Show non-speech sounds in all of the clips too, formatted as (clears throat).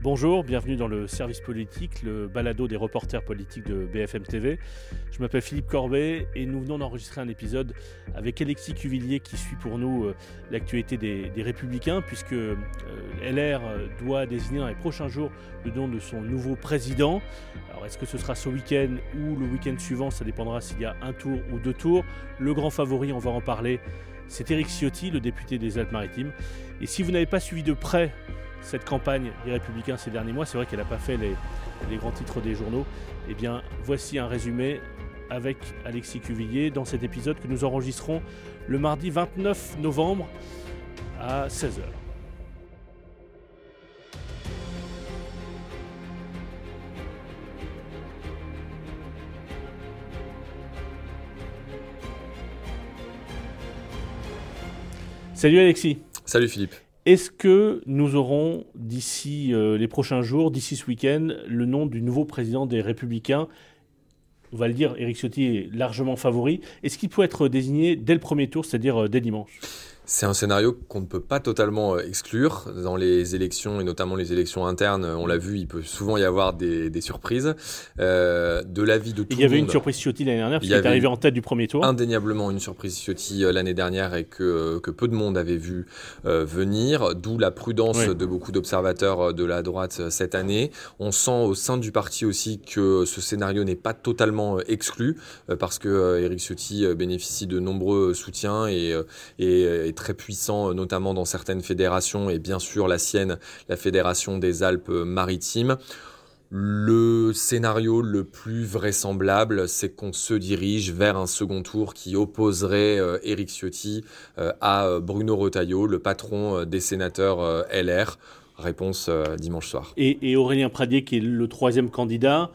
Bonjour, bienvenue dans le service politique, le balado des reporters politiques de BFM TV. Je m'appelle Philippe Corbet et nous venons d'enregistrer un épisode avec Alexis Cuvillier qui suit pour nous euh, l'actualité des, Républicains puisque euh, LR doit désigner dans les prochains jours le nom de son nouveau président. Alors est-ce que ce sera ce week-end ou le week-end suivant Ça dépendra s'il y a un tour ou deux tours. Le grand favori, on va en parler, c'est Éric Ciotti, le député des Alpes-Maritimes. Et si vous n'avez pas suivi de près cette campagne des Républicains ces derniers mois, c'est vrai qu'elle n'a pas fait les, grands titres des journaux. Eh bien, voici un résumé avec Alexis Cuvillier dans cet épisode que nous enregistrons le mardi 29 novembre à 16h. Salut Alexis. Salut Philippe. Est-ce que nous aurons d'ici euh, les prochains jours, d'ici ce week-end, le nom du nouveau président des Républicains? On va le dire, Éric Ciotti est largement favori. Est-ce qu'il peut être désigné dès le premier tour, c'est-à-dire euh, dès dimanche? C'est un scénario qu'on ne peut pas totalement euh, exclure. Dans les élections, et notamment les élections internes, on l'a vu, il peut souvent y avoir des, surprises. Euh, de l'avis de tout Il y avait une surprise Ciotti l'année dernière, qui est arrivé en tête du premier tour. Indéniablement une surprise Ciotti euh, l'année dernière et que, que peu de monde avait vu venir, d'où la prudence de beaucoup d'observateurs de la droite cette année. On sent au sein du parti aussi que ce scénario n'est pas totalement exclu, parce que Éric Ciotti bénéficie de nombreux soutiens et, et, et très puissant, euh, notamment dans certaines fédérations, et bien sûr la sienne, la Fédération des Alpes-Maritimes. Le scénario le plus vraisemblable, c'est qu'on se dirige vers un second tour qui opposerait Éric Ciotti euh, à Bruno Retailleau, le patron euh, des sénateurs LR. Réponse dimanche soir. Et, et, Aurélien Pradier, qui est le troisième candidat,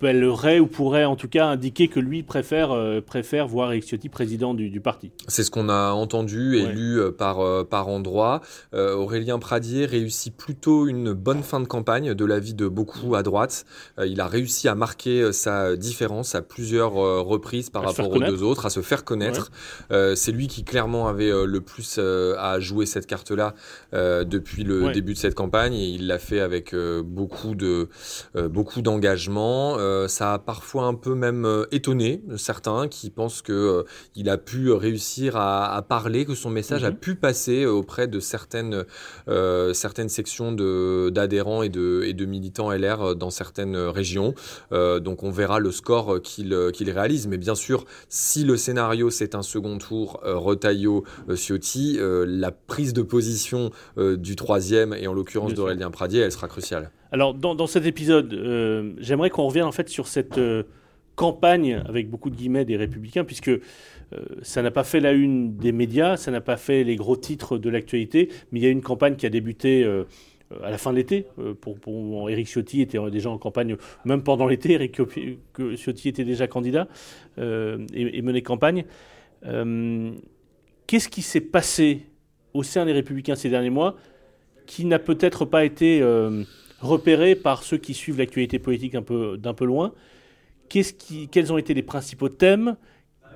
appellerait ou pourrait en tout cas indiquer que lui préfère, euh, préfère voir Eric Ciotti président du, parti. C'est ce qu'on a entendu et lu euh, par, euh, par endroits. Aurélien Pradier réussit plutôt une bonne fin de campagne de l'avis de beaucoup à droite. il a réussi à marquer sa différence à plusieurs reprises par rapport aux deux autres, à se faire connaître. C'est lui qui clairement avait le plus à jouer cette carte-là depuis le début de cette campagne et il l'a fait avec beaucoup de beaucoup d'engagement. Euh, ça a parfois un peu même euh, étonné certains qui pensent que euh, il a pu réussir à, parler, que son message a mhm. pu passer auprès de certaines certaines sections d'adhérents et de et de militants LR dans certaines régions. donc on verra le score qu'il qu'il réalise. Mais bien sûr, si le scénario c'est un second tour, Retailleau, Ciotti, la prise de position du troisième et en l'occurrence d'Aurélien Pradier, elle sera cruciale. Alors, dans, cet épisode, euh, j'aimerais qu'on revienne en fait sur cette euh, campagne, avec beaucoup de guillemets, des Républicains, puisque euh, ça n'a pas fait la une des médias, ça n'a pas fait les gros titres de l'actualité, mais il y a une campagne qui a débuté à la fin de l'été. pour, pour Éric Ciotti était déjà en campagne, même pendant l'été, Éric Ciotti était déjà candidat et, menait campagne. Qu'est-ce qui s'est passé au sein des Républicains ces derniers mois qui n'a peut-être pas été repéré par ceux qui suivent l'actualité politique d'un peu loin. quels ont été les principaux thèmes?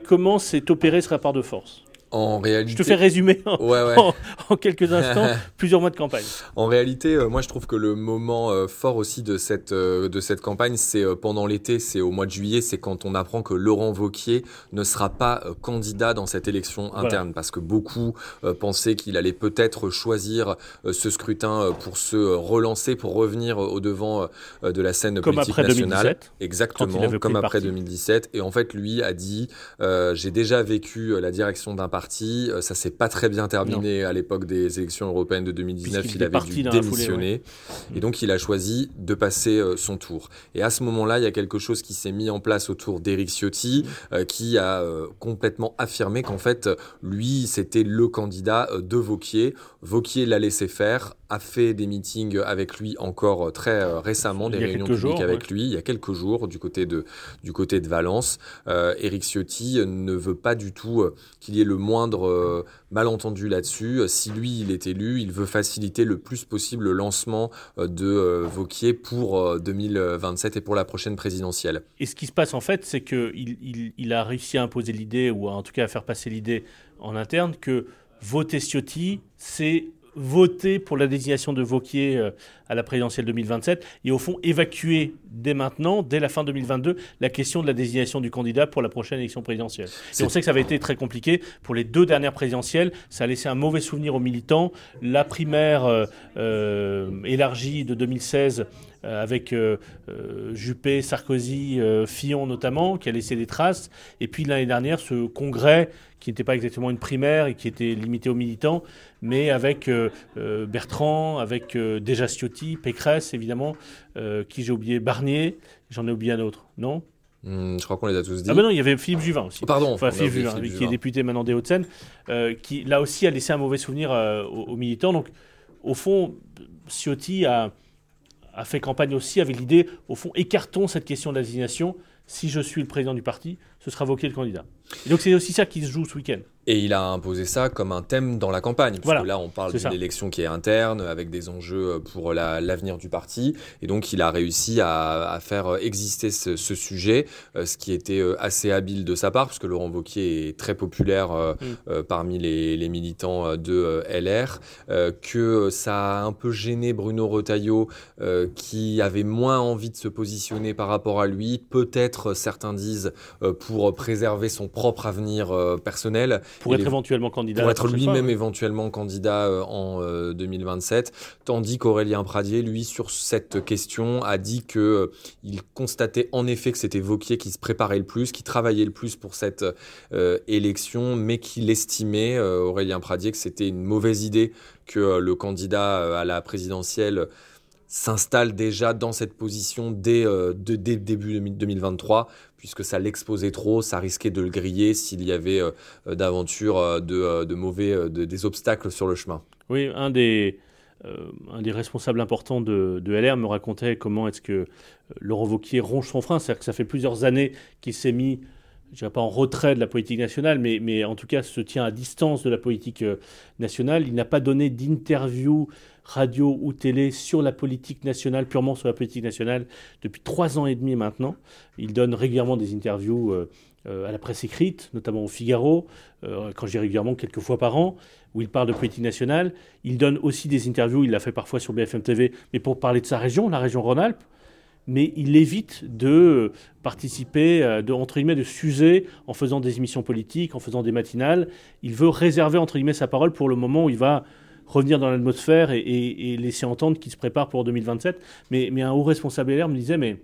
Comment s'est opéré ce rapport de force? En réalité... Je te fais résumer en, quelques instants (laughs) plusieurs mois de campagne. En réalité, euh, moi je trouve que le moment euh, fort aussi de cette, euh, de cette campagne, c'est pendant l'été, c'est au mois de juillet, c'est quand on apprend que Laurent Vauquier ne sera pas candidat dans cette élection interne, parce que beaucoup pensaient qu'il allait peut-être choisir ce scrutin pour se relancer, pour revenir au devant de la scène comme politique après nationale. 2017, Exactement, comme après 2017. Et en fait, lui a dit, j'ai déjà vécu la direction d'un parti euh, ça s'est pas très bien terminé à l'époque des élections européennes de 2019. Il, avait dû démissionner. Et donc, il a choisi de passer euh, son tour. Et à ce moment-là, il y a quelque chose qui s'est mis en place autour d'Éric Ciotti, euh, qui a complètement affirmé qu'en fait, lui, c'était le candidat de Vauquier. Vauquier l'a laissé faire, a fait des meetings avec lui encore très récemment, des réunions publiques avec lui, il y a quelques jours, du côté de, du côté de Valence. Éric Ciotti ne veut pas du tout qu'il y ait le moindre euh, malentendu là-dessus. Si lui, il est élu, il veut faciliter le plus possible le lancement euh, de euh, Vauquier pour 2027 et pour la prochaine présidentielle. Et ce qui se passe en fait, c'est qu'il il, a réussi à imposer l'idée, ou en tout cas à faire passer l'idée en interne, que voter Ciotti, c'est voter pour la désignation de Vauquier euh, à la présidentielle 2027 et au fond évacuer dès maintenant, dès la fin 2022, la question de la désignation du candidat pour la prochaine élection présidentielle. Et on sait que ça avait été très compliqué pour les deux dernières présidentielles. Ça a laissé un mauvais souvenir aux militants. La primaire euh, euh, élargie de 2016 avec Juppé, Sarkozy, Fillon notamment, qui a laissé des traces. Et puis l'année dernière, ce congrès qui n'était pas exactement une primaire et qui était limité aux militants, mais avec euh, euh, Bertrand, avec euh, Déjà Pécresse évidemment, qui j'ai oublié, Barnier, j'en ai oublié un autre, non? Hmm, je crois qu'on les a tous dit. Ah ben non, il y avait Philippe Juvin aussi. Pardon. Enfin, Philippe Juvin, qui est député maintenant des Hauts-de-Seine, qui là aussi a laissé un mauvais souvenir aux, militants. Donc, au fond, Ciotti a, a fait campagne aussi avec l'idée, au fond, écartons cette question de l'assignation. Si je suis le président du parti, ce sera Vauquier le candidat. Et donc c'est aussi ça qui se joue ce week-end. Et il a imposé ça comme un thème dans la campagne. Parce que là, on parle d'une élection qui est interne, avec des enjeux pour l'avenir du parti. Et donc, il a réussi à, faire exister ce, sujet, euh, ce qui était euh, assez habile de sa part, puisque Laurent Wauquiez est très populaire euh, mm. parmi les, militants de LR, que ça a un peu gêné Bruno Retailleau, qui avait moins envie de se positionner par rapport à lui. Peut-être, certains disent, pour préserver son propre avenir personnel. Pour être éventuellement candidat. Pour être lui-même éventuellement candidat euh, en 2027. Euh, Tandis qu'Aurélien Pradier, lui, sur cette question, a dit que euh, il constatait en effet que c'était Vauquier qui se préparait le plus, qui travaillait le plus pour cette élection, mais qu'il estimait, Aurélien Pradier, que c'était une mauvaise idée que le candidat à la présidentielle s'installe déjà dans cette position dès, dès début 2023 puisque ça l'exposait trop, ça risquait de le griller s'il y avait euh, euh, d'aventure euh, de, mauvais, des obstacles sur le chemin. Oui, un des, un des responsables importants de, LR me racontait comment est-ce que Laurent Wauquiez ronge son frein, c'est-à-dire que ça fait plusieurs années qu'il s'est mis je dirais pas en retrait de la politique nationale, mais, en tout cas se tient à distance de la politique nationale. Il n'a pas donné d'interview radio ou télé sur la politique nationale, purement sur la politique nationale, depuis trois ans et demi maintenant. Il donne régulièrement des interviews euh, euh, à la presse écrite, notamment au Figaro, euh, quand je dis régulièrement, quelques fois par an, où il parle de politique nationale. Il donne aussi des interviews, il l'a fait parfois sur BFM TV, mais pour parler de sa région, la région Rhône-Alpes. Mais il évite de participer, de, entre guillemets, de s'user en faisant des émissions politiques, en faisant des matinales. Il veut réserver, entre guillemets, sa parole pour le moment où il va revenir dans l'atmosphère et, laisser entendre qu'il se prépare pour 2027. Mais, mais un haut responsable LR me disait, mais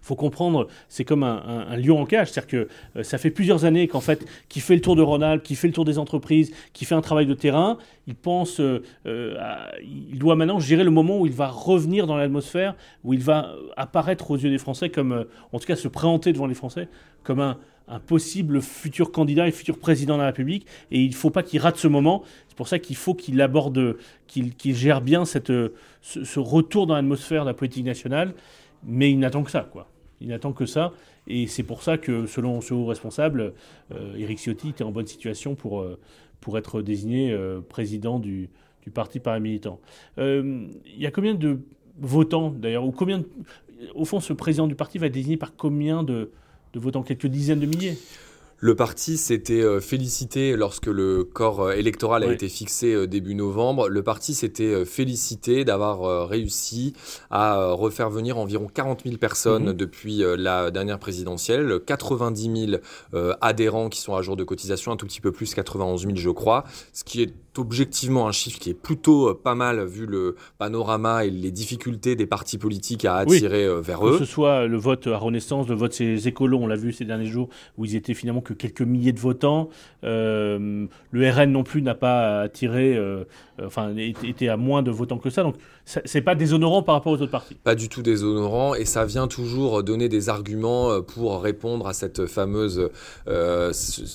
faut comprendre, c'est comme un, lion en cage, c'est-à-dire que euh, ça fait plusieurs années qu'en fait, qui fait le tour de Rhône-Alpes, qui fait le tour des entreprises, qui fait un travail de terrain, il pense, euh, euh, il doit maintenant gérer le moment où il va revenir dans l'atmosphère, où il va apparaître aux yeux des Français comme, en tout cas, se présenter devant les Français comme un, possible futur candidat et futur président de la République. Et il ne faut pas qu'il rate ce moment. C'est pour ça qu'il faut qu'il aborde, qu'il gère bien cette, ce, retour dans l'atmosphère de la politique nationale. Mais il n'attend que ça, quoi. Il n'attend que ça. Et c'est pour ça que, selon ce haut responsable, euh, Éric Ciotti était en bonne situation pour, euh, être désigné euh, président du, du parti paramilitant. Il y a combien de votants, d'ailleurs, ou combien au fond, ce président du parti va être désigné par combien de votants? Quelques dizaines de milliers? Le parti s'était euh, félicité lorsque le corps euh, électoral a été fixé euh, début novembre. Le parti s'était félicité d'avoir réussi à refaire venir environ 40 000 personnes mhm. depuis la dernière présidentielle, 90 000 adhérents qui sont à jour de cotisation, un tout petit peu plus, 91 000 je crois, ce qui est objectivement un chiffre qui est plutôt pas mal vu le panorama et les difficultés des partis politiques à attirer vers eux. Que ce soit le vote à Renaissance, le vote ces écolos, on l'a vu ces derniers jours, où ils étaient finalement que quelques milliers de votants. Euh, le RN non plus n'a pas attiré, euh, enfin, était à moins de votants que ça. Donc, c'est pas déshonorant par rapport aux autres partis. Pas du tout déshonorant, et ça vient toujours donner des arguments euh, pour répondre à cette fameuse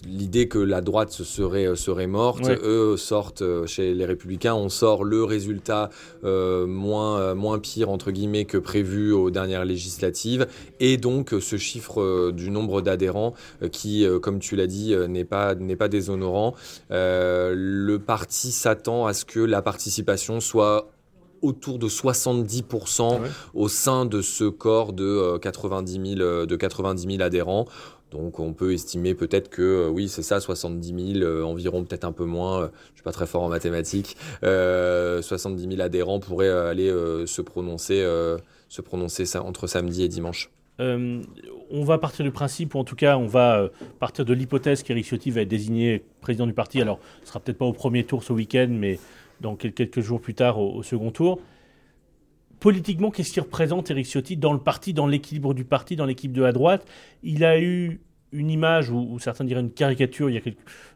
l'idée que la droite serait serait morte. Eux sortent chez les Républicains, on sort le résultat moins moins pire entre guillemets que prévu aux dernières législatives, et donc ce chiffre du nombre d'adhérents qui comme tu l'as dit, euh, n'est pas, n'est pas déshonorant. Euh, le parti s'attend à ce que la participation soit autour de 70% au sein de ce corps de 90 000, de 90 000 adhérents Donc on peut estimer peut-être que oui c'est ça 70 000 environ peut-être un peu moins. je suis pas très fort en mathématiques. 70 000 adhérents pourraient aller se prononcer se prononcer ça entre samedi et dimanche. on va partir du principe, ou en tout cas, on va partir de l'hypothèse qu'Éric Ciotti va être désigné président du parti. Alors, ce sera peut-être pas au premier tour ce week-end, mais dans quelques jours plus tard au second tour politiquement, qu'est-ce qu'il représente Eric Ciotti dans le parti, dans l'équilibre du parti, dans l'équipe de la droite? Il a eu une image, ou, certains diraient une caricature, il y a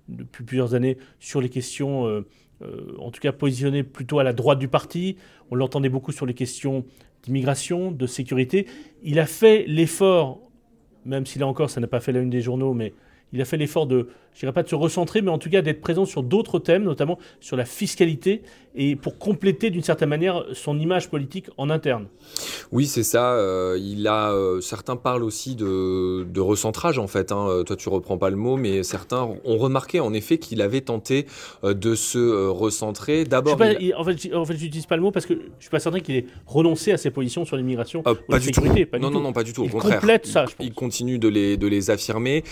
depuis plusieurs années, sur les questions, euh, euh, en tout cas positionnées plutôt à la droite du parti. On l'entendait beaucoup sur les questions d'immigration, de sécurité. Il a fait l'effort, même si là encore ça n'a pas fait la une des journaux, mais il a fait l'effort de, je dirais pas de se recentrer, mais en tout cas d'être présent sur d'autres thèmes, notamment sur la fiscalité, et pour compléter d'une certaine manière son image politique en interne. Oui, c'est ça. Euh, il a, euh, certains parlent aussi de, recentrage en fait. Hein. Toi, tu reprends pas le mot, mais certains ont remarqué en effet qu'il avait tenté euh, de se recentrer. D'abord, en fait, en fait, j'utilise pas le mot parce que je suis pas certain qu'il ait renoncé à ses positions sur l'immigration ou la sécurité. non, non, non, pas du tout. Au il contraire, complète ça. Je il continue de les de les affirmer,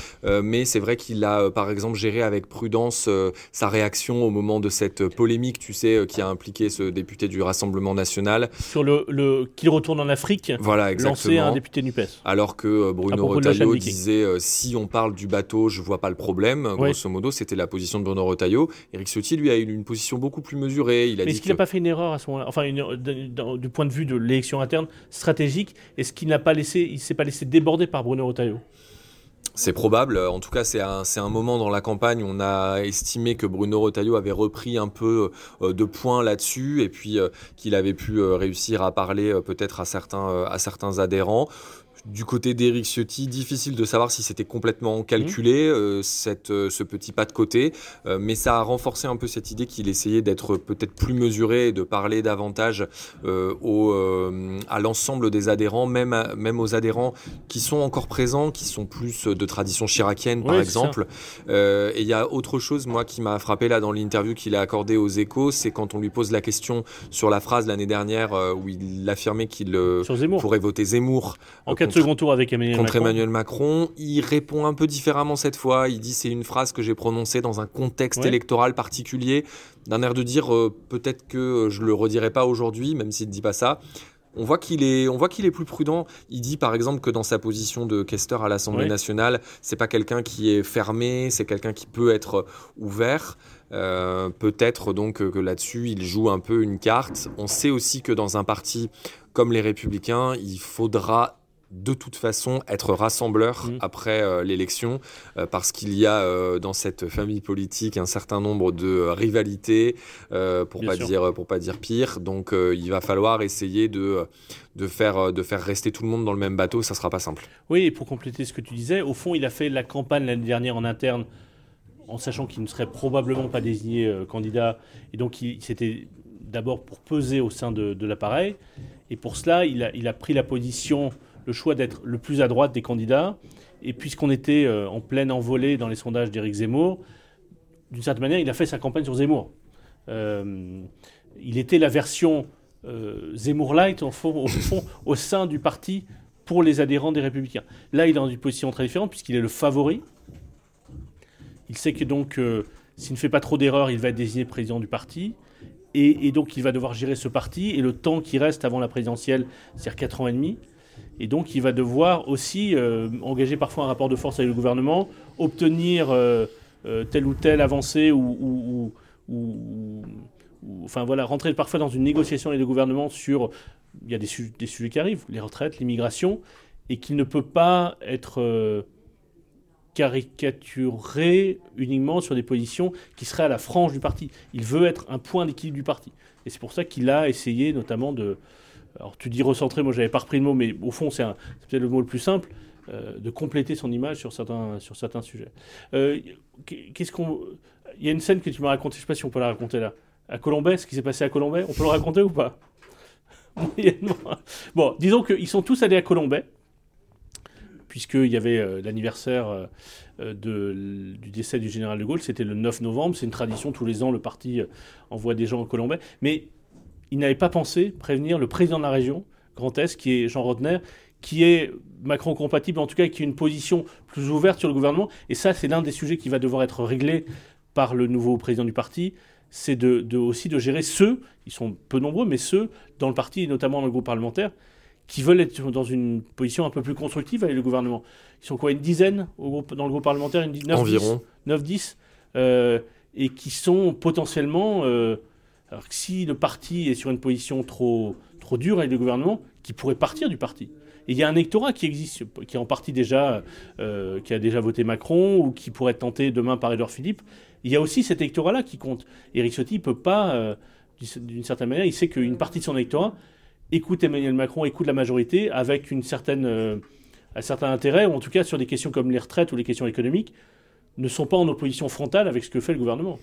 mais c'est vrai qu'il a, par exemple, géré avec prudence sa réaction au moment de cette polémique, tu sais qui a impliqué ce député du Rassemblement national. Sur le, le qu'il retourne en Afrique, voilà, exactement. un député NUPES. Alors que euh, Bruno Retailleau disait euh, si on parle du bateau, je vois pas le problème. Grosso modo, c'était la position de Bruno Retailleau. Eric Ciotti, lui, a eu une position beaucoup plus mesurée. Il a est-ce qu'il n'a pas fait une erreur à ce moment-là? Enfin, du point de vue de l'élection interne stratégique, est-ce qu'il n'a pas laissé, il s'est pas laissé déborder par Bruno Retailleau? C'est probable. En tout cas, c'est un, un, moment dans la campagne où on a estimé que Bruno Retailleau avait repris un peu euh, de points là-dessus et puis euh, qu'il avait pu euh, réussir à parler peut-être à certains, à certains adhérents. Du côté d'Eric Ciotti, difficile de savoir si c'était complètement calculé, mmh. euh, cette, euh, ce petit pas de côté, euh, mais ça a renforcé un peu cette idée qu'il essayait d'être peut-être plus mesuré et de parler davantage au, à l'ensemble des adhérents, même, même aux adhérents qui sont encore présents, qui sont plus de tradition chiracienne par exemple. et il y a autre chose, moi, qui m'a frappé là dans l'interview qu'il a accordée aux échos, c'est quand on lui pose la question sur la phrase l'année dernière où il affirmait qu'il pourrait voter Zemmour. En second tour avec Emmanuel contre Emmanuel Macron. Il répond un peu différemment cette fois. Il dit c'est une phrase que j'ai prononcée dans un contexte électoral particulier, d'un air de dire euh, peut-être que je le redirai pas aujourd'hui, même s'il ne dit pas ça. On voit qu'il est, on voit qu'il est plus prudent. Il dit par exemple que dans sa position de questeur à l'Assemblée nationale, c'est pas quelqu'un qui est fermé, c'est quelqu'un qui peut être ouvert. Euh, peut-être donc que là-dessus, il joue un peu une carte. On sait aussi que dans un parti comme les Républicains, il faudra de toute façon être rassembleur mmh. après euh, l'élection, euh, parce qu'il y a euh, dans cette famille politique un certain nombre de rivalités, pour pas dire pour pas dire pire. Donc il va falloir essayer de de faire de faire rester tout le monde dans le même bateau. Ça sera pas simple. Oui, et pour compléter ce que tu disais, au fond, il a fait la campagne l'année dernière en interne, en sachant qu'il ne serait probablement pas désigné candidat, et donc c'était d'abord pour peser au sein de, de l'appareil, et pour cela, il a, il a pris la position le choix d'être le plus à droite des candidats. Et puisqu'on était euh, en pleine envolée dans les sondages d'Éric Zemmour, d'une certaine manière, il a fait sa campagne sur Zemmour. Euh, il était la version euh, Zemmour light, au fond, au (laughs) sein du parti pour les adhérents des Républicains. Là, il est dans une position très différente puisqu'il est le favori. Il sait que donc, s'il ne fait pas trop d'erreurs, il va être désigné président du parti. Et, et, donc, il va devoir gérer ce parti. Et le temps qui reste avant la présidentielle, c'est-à-dire 4 ans et demi, et donc, il va devoir aussi euh, engager parfois un rapport de force avec le gouvernement, obtenir euh, euh, telle ou telle avancée ou, enfin voilà, rentrer parfois dans une négociation avec le gouvernement sur, il y a des, des sujets qui arrivent, les retraites, l'immigration, et qu'il ne peut pas être caricaturé uniquement sur des positions qui seraient à la frange du parti. Il veut être un point d'équilibre du parti. Et c'est pour ça qu'il a essayé notamment de, alors tu dis recentrer, moi j'avais pas repris le mot, mais au fond c'est peut-être le mot le plus simple, euh, de compléter son image sur certains, sur certains sujets. Euh, qu'est-ce qu'on... Il y a une scène que tu m'as racontée, je sais pas si on peut la raconter là. À Colombay, ce qui s'est passé à Colombay, on peut le raconter ou pas? (laughs) Bon, disons qu'ils sont tous allés à Colombay, puisqu'il y avait euh, l'anniversaire du décès du général de Gaulle, c'était le 9 novembre, c'est une tradition, tous les ans le parti envoie des gens à Colombay, mais il n'avait pas pensé prévenir le président de la région, Grand Est, qui est Jean Rodner, qui est Macron compatible, en tout cas qui a une position plus ouverte sur le gouvernement. Et ça, c'est l'un des sujets qui va devoir être réglé par le nouveau président du parti. C'est de, aussi de gérer ceux, ils sont peu nombreux, mais ceux dans le parti, et notamment dans le groupe parlementaire, qui veulent être dans une position un peu plus constructive avec le gouvernement. Ils sont quoi Une dizaine au groupe, dans le groupe parlementaire une, 9, Environ. 9-10 euh, Et qui sont potentiellement. Euh, alors si le parti est sur une position trop, trop dure avec le gouvernement, qui pourrait partir du parti. Et il y a un électorat qui existe, qui en partie déjà, euh, qui a déjà voté Macron ou qui pourrait être tenté demain par Edouard Philippe. Il y a aussi cet électorat-là qui compte. Éric Ciotti ne peut pas, euh, d'une certaine manière, il sait qu'une partie de son électorat écoute Emmanuel Macron, écoute la majorité avec une certaine, euh, un certain intérêt, ou en tout cas sur des questions comme les retraites ou les questions économiques, ne sont pas en opposition frontale avec ce que fait le gouvernement.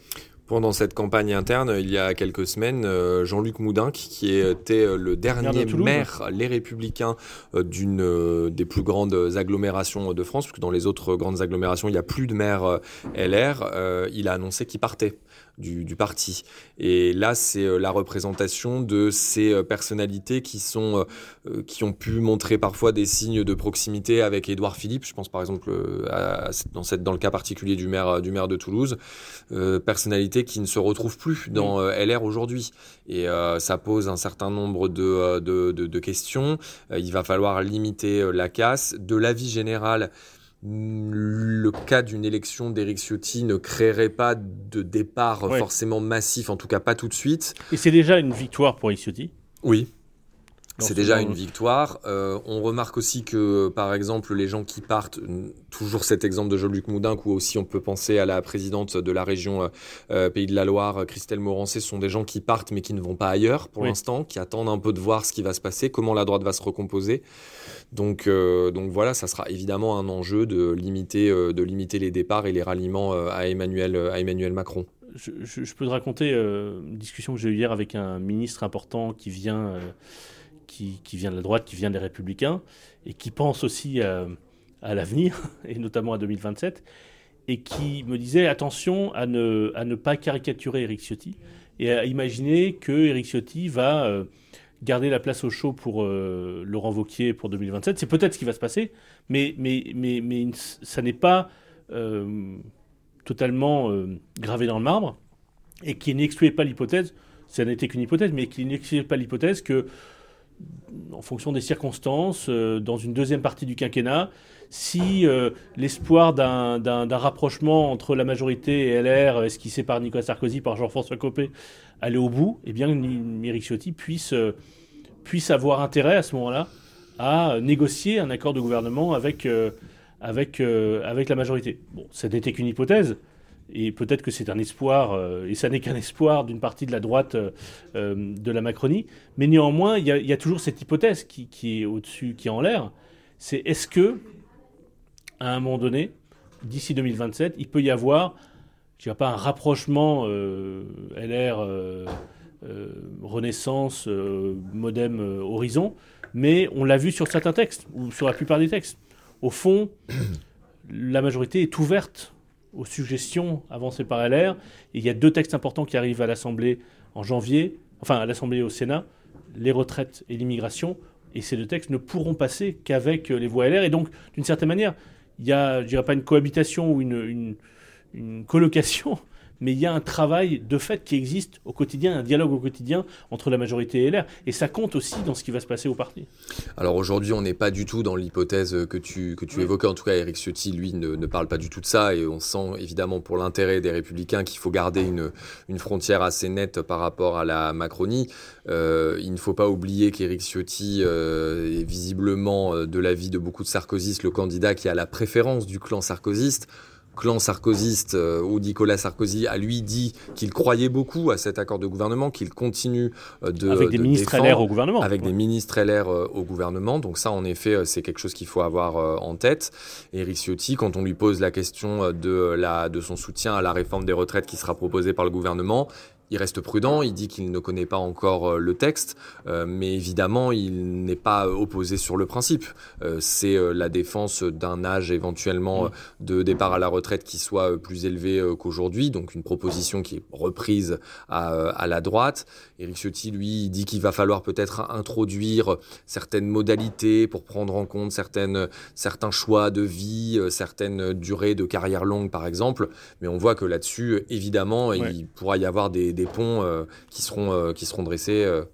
Pendant cette campagne interne, il y a quelques semaines, euh, Jean-Luc Moudin, qui était euh, le dernier maire, les Républicains, euh, d'une des plus grandes agglomérations de France, puisque dans les autres grandes agglomérations, il n'y a plus de maire LR, il a annoncé qu'il partait du, parti. Et là, c'est euh, la représentation de ces euh, personnalités qui, sont, euh, qui ont pu montrer parfois des signes de proximité avec Édouard Philippe. Je pense par exemple dans, cette, dans le cas particulier du maire, du maire de Toulouse. Personnalités qui ne se retrouvent plus dans LR aujourd'hui. Et ça pose un certain nombre de, de, de questions. il va falloir limiter la casse. De l'avis général, le cas d'une élection d'Éric Ciotti ne créerait pas de départ forcément massif, en tout cas pas tout de suite. Et c'est déjà une victoire pour Éric Ciotti? Oui, c'est déjà une victoire. Euh, on remarque aussi que, par exemple, les gens qui partent, toujours cet exemple de Jean-Luc Moudin, ou aussi on peut penser à la présidente de la région euh, euh, Pays de la Loire, Christelle Morancé, sont des gens qui partent mais qui ne vont pas ailleurs pour l'instant, qui attendent un peu de voir ce qui va se passer, comment la droite va se recomposer. Donc, donc voilà, ça sera évidemment un enjeu de limiter, de limiter les départs et les ralliements à Emmanuel, à Emmanuel Macron. Je, je, peux te raconter une discussion que j'ai eue hier avec un ministre important qui vient qui, vient de la droite, qui vient des républicains, et qui pense aussi à, l'avenir, (laughs) et notamment à 2027, et qui me disait attention à ne, pas caricaturer Eric Ciotti, et à imaginer que Eric Ciotti va euh, garder la place au chaud pour euh, Laurent Vauquier pour 2027. C'est peut-être ce qui va se passer, mais ça n'est pas euh, totalement gravé dans le marbre, et qui n'excluait pas l'hypothèse, ça n'était qu'une hypothèse, mais qui n'excluait pas l'hypothèse que en fonction des circonstances, euh, dans une deuxième partie du quinquennat, si euh, l'espoir d'un rapprochement entre la majorité et LR, esquissé par Nicolas Sarkozy, par Jean-François Copé, allait au bout, eh bien, Éric Ciotti puisse, euh, avoir intérêt à ce moment-là à négocier un accord de gouvernement avec, avec la majorité. Bon, ça n'était qu'une hypothèse, et peut-être que c'est un espoir, euh, et ça n'est qu'un espoir d'une partie de la droite euh, euh, de la Macronie, mais néanmoins, il y, a toujours cette hypothèse qui, est au-dessus, qui est en l'air, c'est est-ce que, à un moment donné, d'ici 2027, il peut y avoir, je dirais pas un rapprochement LR, Renaissance, Modem, Horizon, mais on l'a vu sur certains textes, ou sur la plupart des textes. Au fond, (clears throat) la majorité est ouverte aux suggestions avancées par LR. il y a deux textes importants qui arrivent à l'Assemblée en janvier, enfin à l'Assemblée et au Sénat, les retraites et l'immigration. Et ces deux textes ne pourront passer qu'avec les voix LR. Et donc, d'une certaine manière, il y a, je dirais pas une cohabitation ou une, une colocation mais il y a un travail de fait qui existe au quotidien, un dialogue au quotidien entre la majorité et LR. Et ça compte aussi dans ce qui va se passer au parti. Alors aujourd'hui, on n'est pas du tout dans l'hypothèse que tu, que tu évoquais. En tout cas, Eric Ciotti, lui, ne, ne, parle pas du tout de ça. Et on sent évidemment pour l'intérêt des Républicains qu'il faut garder une, une frontière assez nette par rapport à la Macronie. Euh, il ne faut pas oublier qu'Eric Ciotti euh, est visiblement, euh, de l'avis de beaucoup de sarkozystes, le candidat qui a la préférence du clan sarkozyste clan sarkozyste euh, où Nicolas Sarkozy a lui dit qu'il croyait beaucoup à cet accord de gouvernement, qu'il continue euh, de avec des ministres LR au gouvernement, avec des ministres LR euh, au gouvernement. Donc ça, en effet, c'est quelque chose qu'il faut avoir en tête. Éric Ciotti, quand on lui pose la question de la de son soutien à la réforme des retraites qui sera proposée par le gouvernement, il reste prudent, il dit qu'il ne connaît pas encore le texte, mais évidemment, il n'est pas opposé sur le principe. c'est la défense d'un âge éventuellement mm. de départ à la retraite qui soit plus élevé qu'aujourd'hui, donc une proposition qui est reprise à, la droite. Éric Ciotti, lui, dit qu'il va falloir peut-être introduire certaines modalités pour prendre en compte certaines, certains choix de vie, certaines durées de carrière longue, par exemple. Mais on voit que là-dessus, évidemment, il pourra y avoir des, ponts euh, qui, seront, euh, qui seront dressés euh,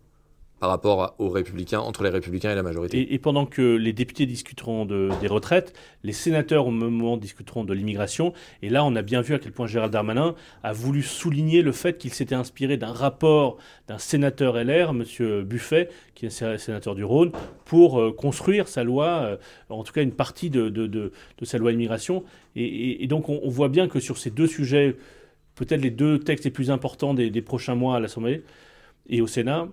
par rapport aux républicains, entre les républicains et la majorité. Et, pendant que les députés discuteront des retraites, les sénateurs au même moment discuteront de l'immigration. Et là, on a bien vu à quel point Gérald Darmanin a voulu souligner le fait qu'il s'était inspiré d'un rapport d'un sénateur LR, M. Buffet, qui est sénateur du Rhône, pour construire sa loi, en tout cas une partie de, de, sa loi immigration. Et, donc on, voit bien que sur ces deux sujets, peut-être les deux textes les plus importants des, prochains mois à l'Assemblée et au Sénat,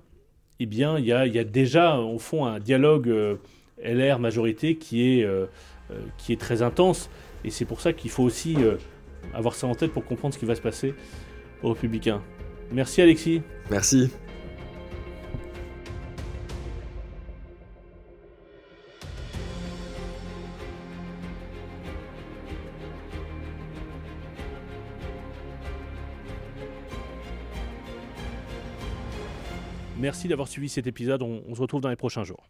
eh bien, il y a, déjà, au fond, un dialogue euh, LR-majorité qui, est, euh, euh, qui est très intense. Et c'est pour ça qu'il faut aussi avoir ça en tête pour comprendre ce qui va se passer aux Républicains. Merci Alexis. Merci. Merci d'avoir suivi cet épisode. On, se retrouve dans les prochains jours.